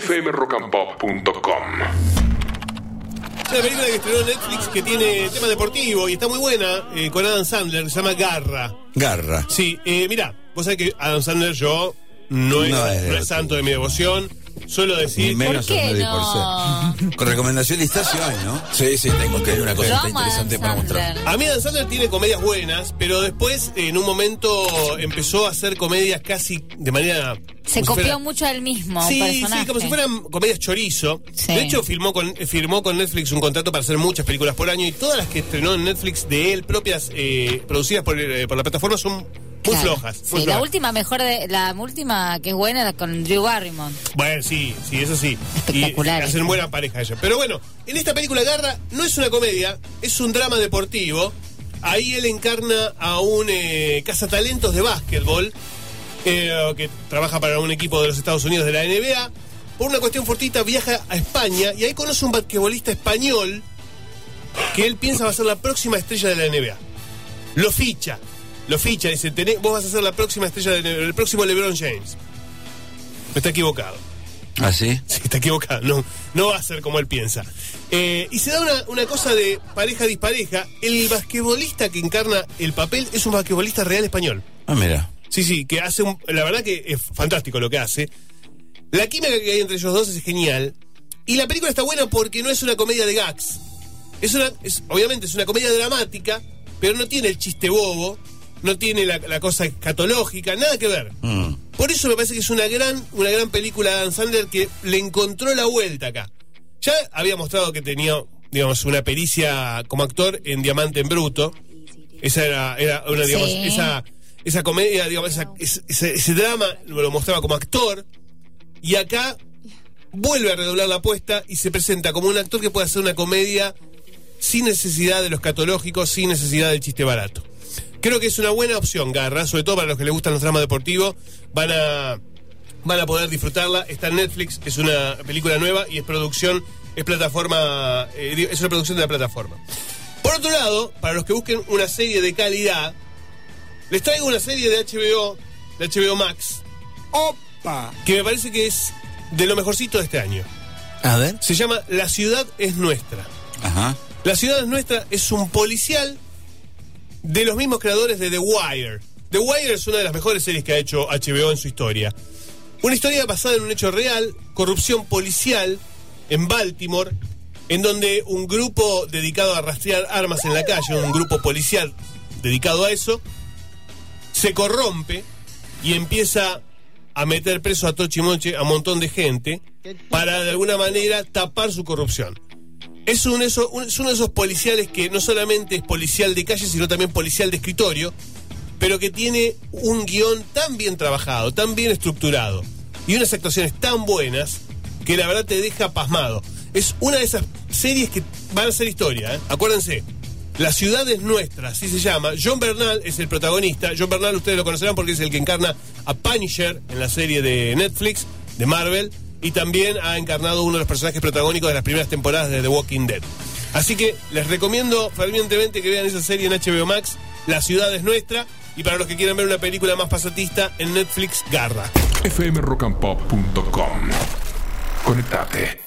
fmrockandpop.com. Es una película que estrenó en Netflix que tiene tema deportivo y está muy buena, eh, con Adam Sandler, se llama Garra. Garra. Sí, eh, mira, vos sabés que Adam Sandler yo no es, No no es santo de mi devoción, suelo Ni decir... menos ¿Por qué Osmedi no? por ser. Con recomendación lista sí hay, ¿no? Sí, sí, tengo que hay una cosa está interesante para mostrar. A mí Adam Sandler tiene comedias buenas, pero después en un momento empezó a hacer comedias casi de manera... Se copió fuera- mucho a él mismo, Sí, personaje. sí, como si fueran comedias chorizo. Sí. De hecho, firmó con, eh, firmó con Netflix un contrato para hacer muchas películas por año y todas las que estrenó en Netflix de él, propias, eh, producidas por, eh, por la plataforma, son muy Claro. flojas. muy Sí, la última mejor de, la última que es buena con Drew Barrymore. Bueno, sí, sí, eso sí. Espectacular Y hacen buena pareja ella. Pero bueno, en esta película Garra no es una comedia, es un drama deportivo. Ahí él encarna a un eh, cazatalentos de básquetbol eh, que trabaja para un equipo de los Estados Unidos de la NBA. Por una cuestión fortita viaja a España y ahí conoce un basquetbolista español que él piensa va a ser la próxima estrella de la NBA. Lo ficha, lo ficha, dice, "Tené- vos vas a ser la próxima estrella, de la NBA, el próximo LeBron James. Está equivocado. ¿Ah, sí? Sí, está equivocado. No, no va a ser como él piensa. Eh, y se da una, una cosa de pareja-dispareja. El basquetbolista que encarna el papel es un basquetbolista real español. Ah, mira. Sí, sí, que hace un. La verdad que es fantástico lo que hace. La química que hay entre ellos dos es genial. Y la película está buena porque no es una comedia de gags. Es una. es- obviamente es una comedia dramática, pero no tiene el chiste bobo, no tiene la, la cosa escatológica, nada que ver. Mm. Por eso me parece que es una gran, una gran película de Adam Sandler que le encontró la vuelta acá. Ya había mostrado que tenía, digamos, una pericia como actor en Diamante en Bruto. Esa era, era una, digamos, Sí. esa, esa comedia, digamos, esa- ese, ese- drama lo, lo mostraba como actor. Y acá vuelve a redoblar la apuesta y se presenta como un actor que puede hacer una comedia sin necesidad de los catológicos, sin necesidad del chiste barato. Creo que es una buena opción, Garra, sobre todo para los que les gustan los dramas deportivos. Van a, van a poder disfrutarla. Está en Netflix, es una película nueva y es producción, es plataforma, eh, es una producción de la plataforma. Por otro lado, para los que busquen una serie de calidad, les traigo una serie de HBO, de HBO Max, ¡Opa! que me parece que es de lo mejorcito de este año. A ver. Se llama La ciudad es nuestra. Ajá. La ciudad es nuestra es un policial de los mismos creadores de The Wire. The Wire es una de las mejores series que ha hecho HBO en su historia. Una historia basada en un hecho real, corrupción policial en Baltimore, en donde un grupo dedicado a rastrear armas en la calle, un grupo policial dedicado a eso, se corrompe y empieza a meter preso a Tochimoche a un montón de gente para de alguna manera tapar su corrupción. Es, uno de esos policiales que no solamente es policial de calle, sino también policial de escritorio, pero que tiene un guion tan bien trabajado, tan bien estructurado y unas actuaciones tan buenas que la verdad te deja pasmado. Es una de esas series que van a ser historia, ¿eh? acuérdense. La ciudad es nuestra, así se llama. John Bernal es el protagonista. John Bernal ustedes lo conocerán porque es el que encarna a Punisher en la serie de Netflix, de Marvel, y también ha encarnado uno de los personajes protagónicos de las primeras temporadas de The Walking Dead. Así que les recomiendo fervientemente que vean esa serie en HBO Max, La ciudad es nuestra, y para los que quieran ver una película más pasatista, en Netflix, Garra. fmrockandpop.com. Conectate.